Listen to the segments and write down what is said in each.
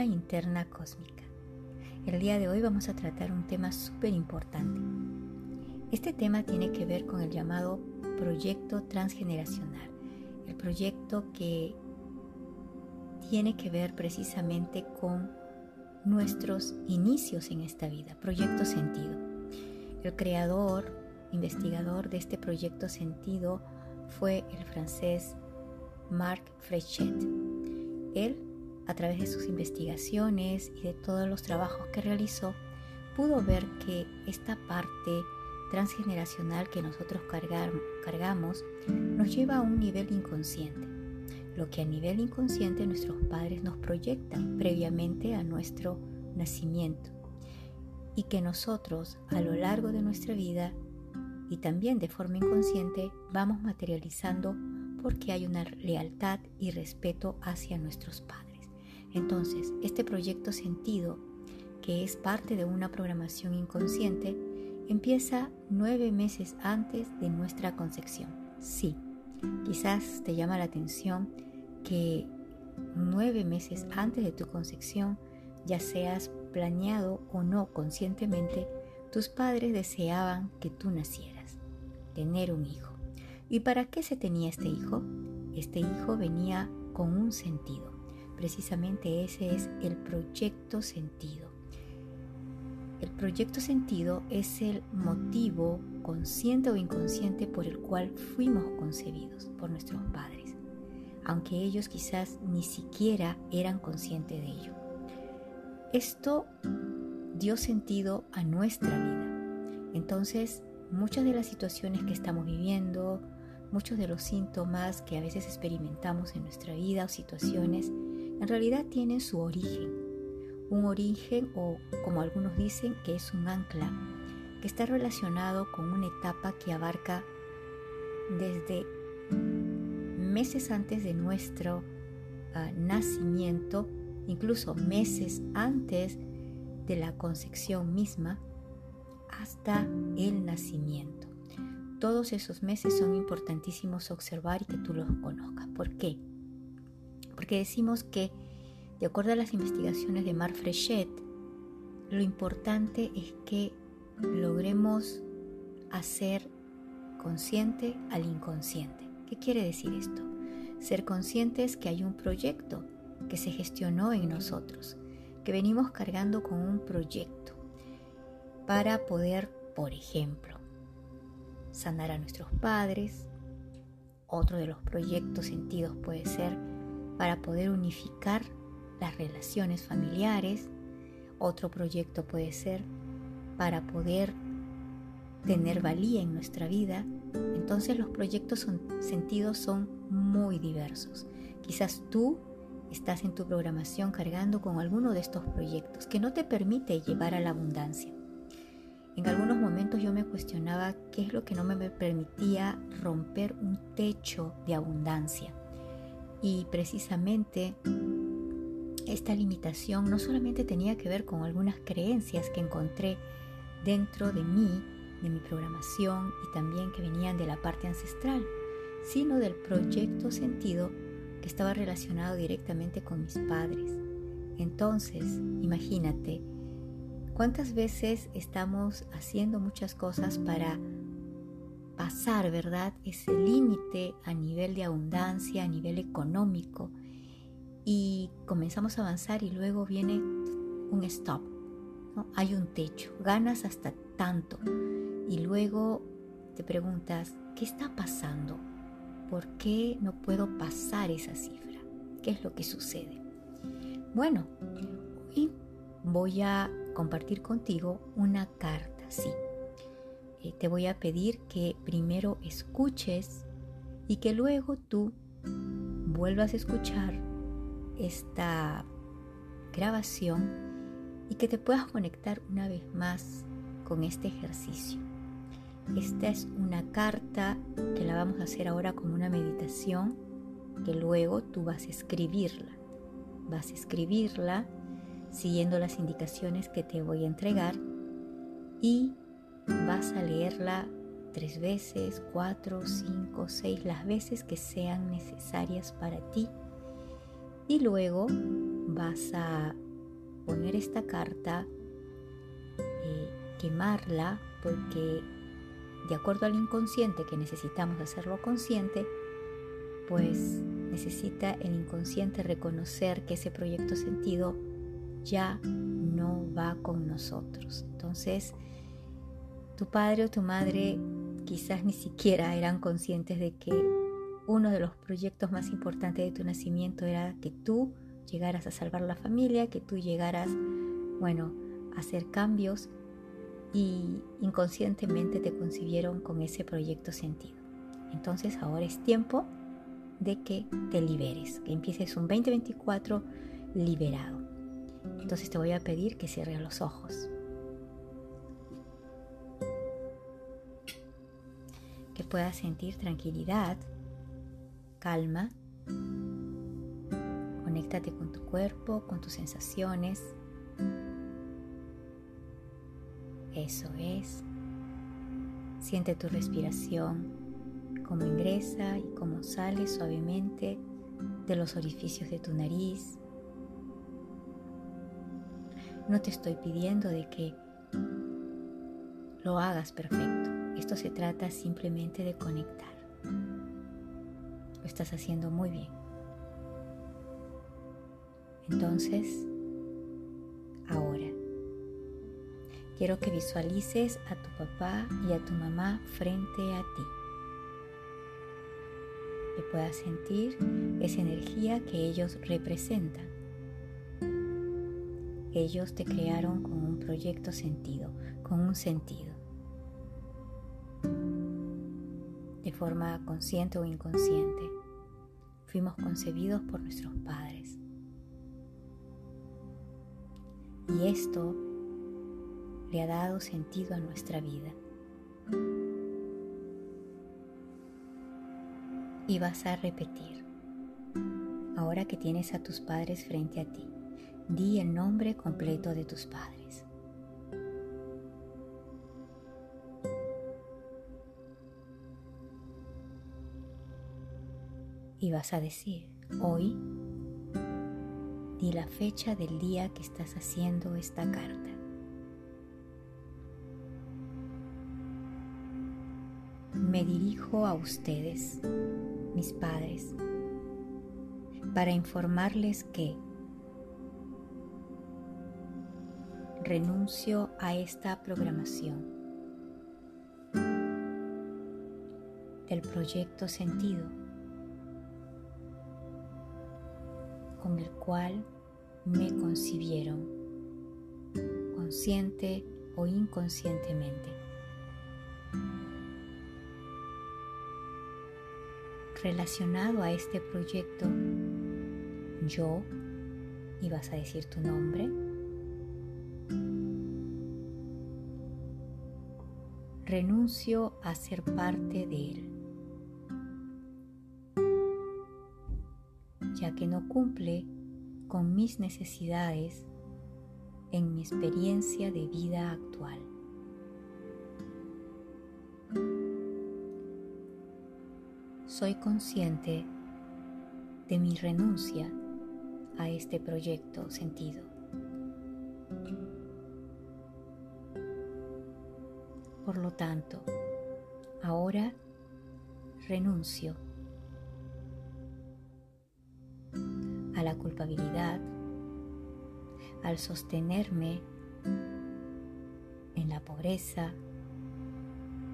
Interna cósmica. El día de hoy vamos a tratar un tema súper importante. Este tema tiene que ver con el llamado proyecto transgeneracional. El proyecto que tiene que ver precisamente con nuestros inicios en esta vida, proyecto sentido. El creador, investigador de este proyecto sentido fue el francés Marc Frechet. Él a través de sus investigaciones y de todos los trabajos que realizó, pudo ver que esta parte transgeneracional que nosotros cargamos nos lleva a un nivel inconsciente, lo que a nivel inconsciente nuestros padres nos proyectan previamente a nuestro nacimiento y que nosotros a lo largo de nuestra vida y también de forma inconsciente vamos materializando porque hay una lealtad y respeto hacia nuestros padres. Entonces, este proyecto sentido, que es parte de una programación inconsciente, empieza nueve meses antes de nuestra concepción. Sí, quizás te llama la atención que nueve meses antes de tu concepción, ya seas planeado o no conscientemente, tus padres deseaban que tú nacieras, tener un hijo. ¿Y para qué se tenía este hijo? Este hijo venía con un sentido. Precisamente ese es el proyecto sentido. El proyecto sentido es el motivo consciente o inconsciente por el cual fuimos concebidos por nuestros padres, aunque ellos quizás ni siquiera eran conscientes de ello. Esto dio sentido a nuestra vida. Entonces, muchas de las situaciones que estamos viviendo, muchos de los síntomas que a veces experimentamos en nuestra vida o situaciones, en realidad tienen su origen. Un origen o como algunos dicen que es un ancla, que está relacionado con una etapa que abarca desde meses antes de nuestro ah, nacimiento, incluso meses antes de la concepción misma, hasta el nacimiento. Todos esos meses son importantísimos observar y que tú los conozcas. ¿Por qué? Porque decimos que, de acuerdo a las investigaciones de Marc Frechet, lo importante es que logremos hacer consciente al inconsciente. ¿Qué quiere decir esto? Ser conscientes que hay un proyecto que se gestionó en nosotros, que venimos cargando con un proyecto para poder, por ejemplo, sanar a nuestros padres. Otro de los proyectos sentidos puede ser para poder unificar las relaciones familiares. Otro proyecto puede ser para poder tener valía en nuestra vida. Entonces los proyectos son, sentidos son muy diversos. Quizás tú estás en tu programación cargando con alguno de estos proyectos que no te permite llevar a la abundancia. En algunos momentos yo me cuestionaba qué es lo que no me permitía romper un techo de abundancia. Y precisamente esta limitación no solamente tenía que ver con algunas creencias que encontré dentro de mí, de mi programación y también que venían de la parte ancestral, sino del proyecto sentido que estaba relacionado directamente con mis padres. Entonces, imagínate, ¿cuántas veces estamos haciendo muchas cosas para pasar, ¿verdad? Ese límite a nivel de abundancia, a nivel económico. Y comenzamos a avanzar y luego viene un stop. Hay un techo, ganas hasta tanto. Y luego te preguntas, ¿qué está pasando? ¿Por qué no puedo pasar esa cifra? ¿Qué es lo que sucede? Bueno, hoy voy a compartir contigo una carta, sí, eh, te voy a pedir que primero escuches y que luego tú vuelvas a escuchar esta grabación y que te puedas conectar una vez más con este ejercicio. Esta es una carta que la vamos a hacer ahora como una meditación que luego tú vas a escribirla. Vas a escribirla siguiendo las indicaciones que te voy a entregar y Vas a leerla tres veces, cuatro, cinco, seis, las veces que sean necesarias para ti. Y luego vas a poner esta carta, eh, quemarla, porque de acuerdo al inconsciente que necesitamos hacerlo consciente, pues necesita el inconsciente reconocer que ese proyecto sentido ya no va con nosotros. Entonces, tu padre o tu madre quizás ni siquiera eran conscientes de que uno de los proyectos más importantes de tu nacimiento era que tú llegaras a salvar la familia, que tú llegaras, bueno, a hacer cambios y inconscientemente te concibieron con ese proyecto sentido. Entonces ahora es tiempo de que te liberes, que empieces un 2024 liberado. Entonces te voy a pedir que cierres los ojos. Puedas sentir tranquilidad, calma. Conéctate con tu cuerpo, con tus sensaciones. Eso es. Siente tu respiración cómo ingresa y cómo sale suavemente de los orificios de tu nariz. No te estoy pidiendo de que lo hagas perfecto. Esto se trata simplemente de conectar. Lo estás haciendo muy bien. Entonces, ahora, quiero que visualices a tu papá y a tu mamá frente a ti que puedas sentir esa energía que ellos representan. Ellos te crearon con un proyecto sentido, con un sentido. Forma consciente o inconsciente, fuimos concebidos por nuestros padres. Y esto le ha dado sentido a nuestra vida. y vas a repetir. Ahora que tienes a tus padres frente a ti, di el nombre completo de tus padres. Y vas a decir, hoy, di la fecha del día que estás haciendo esta carta. Me dirijo a ustedes mis padres, para informarles que renuncio a esta programación del proyecto sentido con el cual me concibieron, consciente o inconscientemente. relacionado a este proyecto, yo, y vas a decir tu nombre, renuncio a ser parte de él, que no cumple con mis necesidades en mi experiencia de vida actual. soy consciente de mi renuncia a este proyecto sentido. Por lo tanto, ahora renuncio la culpabilidad, al sostenerme en la pobreza,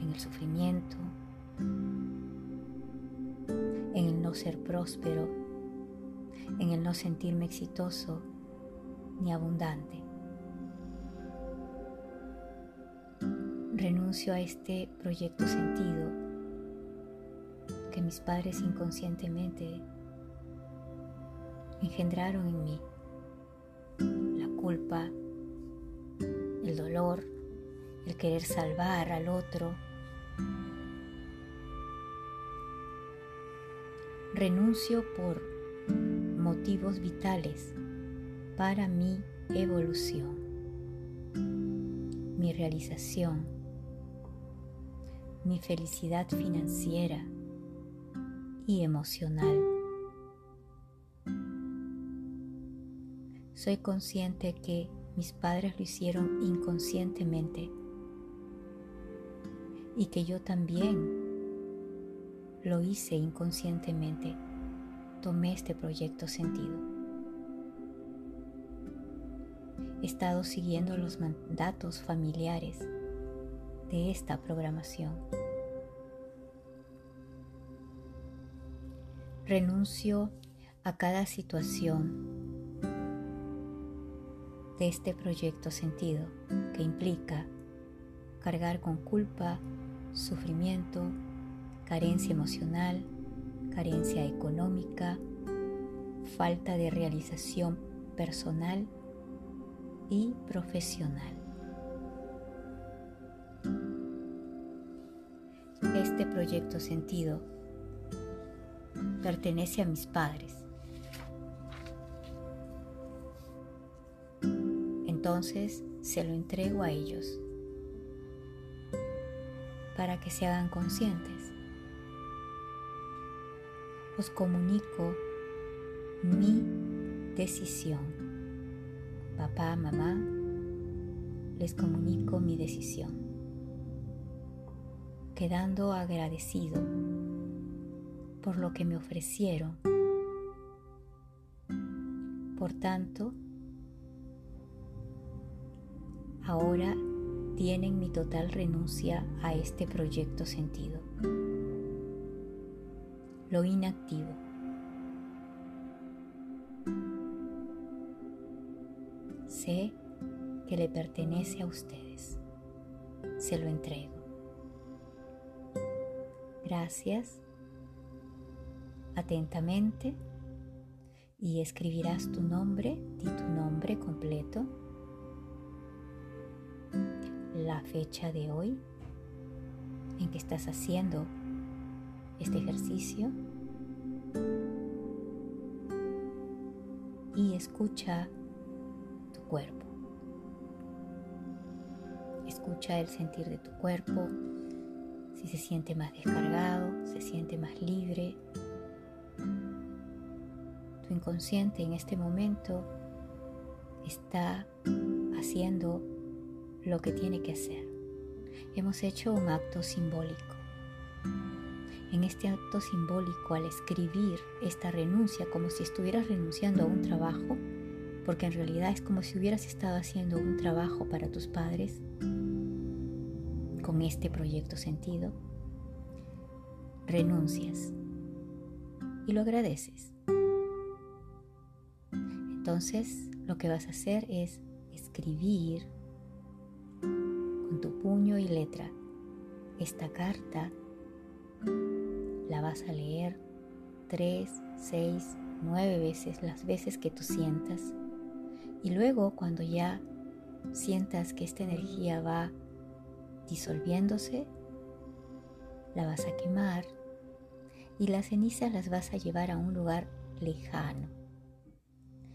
en el sufrimiento, en el no ser próspero, en el no sentirme exitoso ni abundante. Renuncio a este proyecto sentido que mis padres inconscientemente engendraron en mí. La culpa, el dolor, el querer salvar al otro, renuncio por motivos vitales para mi evolución, mi realización, mi felicidad financiera y emocional. Soy consciente que mis padres lo hicieron inconscientemente y que yo también lo hice inconscientemente. Tomé este proyecto sentido. He estado siguiendo los mandatos familiares de esta programación. Renuncio a cada situación de este proyecto sentido que implica cargar con culpa, sufrimiento, carencia emocional, carencia económica, falta de realización personal y profesional. Este proyecto sentido pertenece a mis padres. Entonces se lo entrego a ellos para que se hagan conscientes. Os comunico mi decisión. Papá, mamá, les comunico mi decisión, quedando agradecido por lo que me ofrecieron. Por tanto, ahora tienen mi total renuncia a este proyecto sentido. Lo inactivo. Sé que le pertenece a ustedes. Se lo entrego. Gracias. Atentamente. Y escribirás tu nombre, di tu nombre completo la fecha de hoy en que estás haciendo este ejercicio y escucha tu cuerpo. Escucha el sentir de tu cuerpo, si se siente más descargado, se siente más libre. Tu inconsciente en este momento está haciendo lo que tiene que hacer. Hemos hecho un acto simbólico. En este acto simbólico, al escribir esta renuncia como si estuvieras renunciando a un trabajo, porque en realidad es como si hubieras estado haciendo un trabajo para tus padres, con este proyecto sentido, renuncias y lo agradeces. Entonces, lo que vas a hacer es escribir tu puño y letra. Esta carta la vas a leer tres, seis, nueve veces, las veces que tú sientas. Y luego cuando ya sientas que esta energía va disolviéndose, la vas a quemar y las cenizas las vas a llevar a un lugar lejano.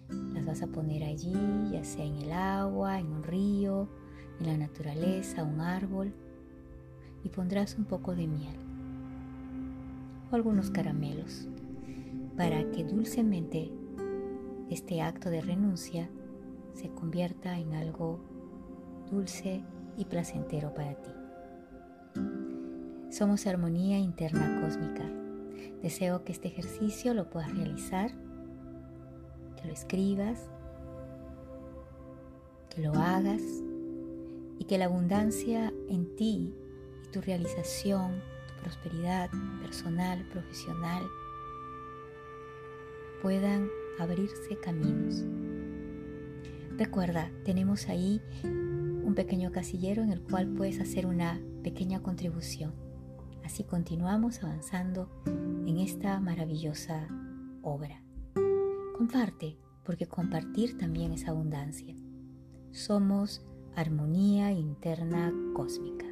Las vas a poner allí, ya sea en el agua, en un río, en la naturaleza, un árbol, y pondrás un poco de miel o algunos caramelos para que dulcemente este acto de renuncia se convierta en algo dulce y placentero para ti. Somos armonía interna cósmica. Deseo que este ejercicio lo puedas realizar, que lo escribas, que lo hagas y que la abundancia en ti y tu realización, tu prosperidad personal, profesional, puedan abrirse caminos. Recuerda, tenemos ahí un pequeño casillero en el cual puedes hacer una pequeña contribución. Así continuamos avanzando en esta maravillosa obra. Comparte, porque compartir también es abundancia. Somos armonía interna cósmica.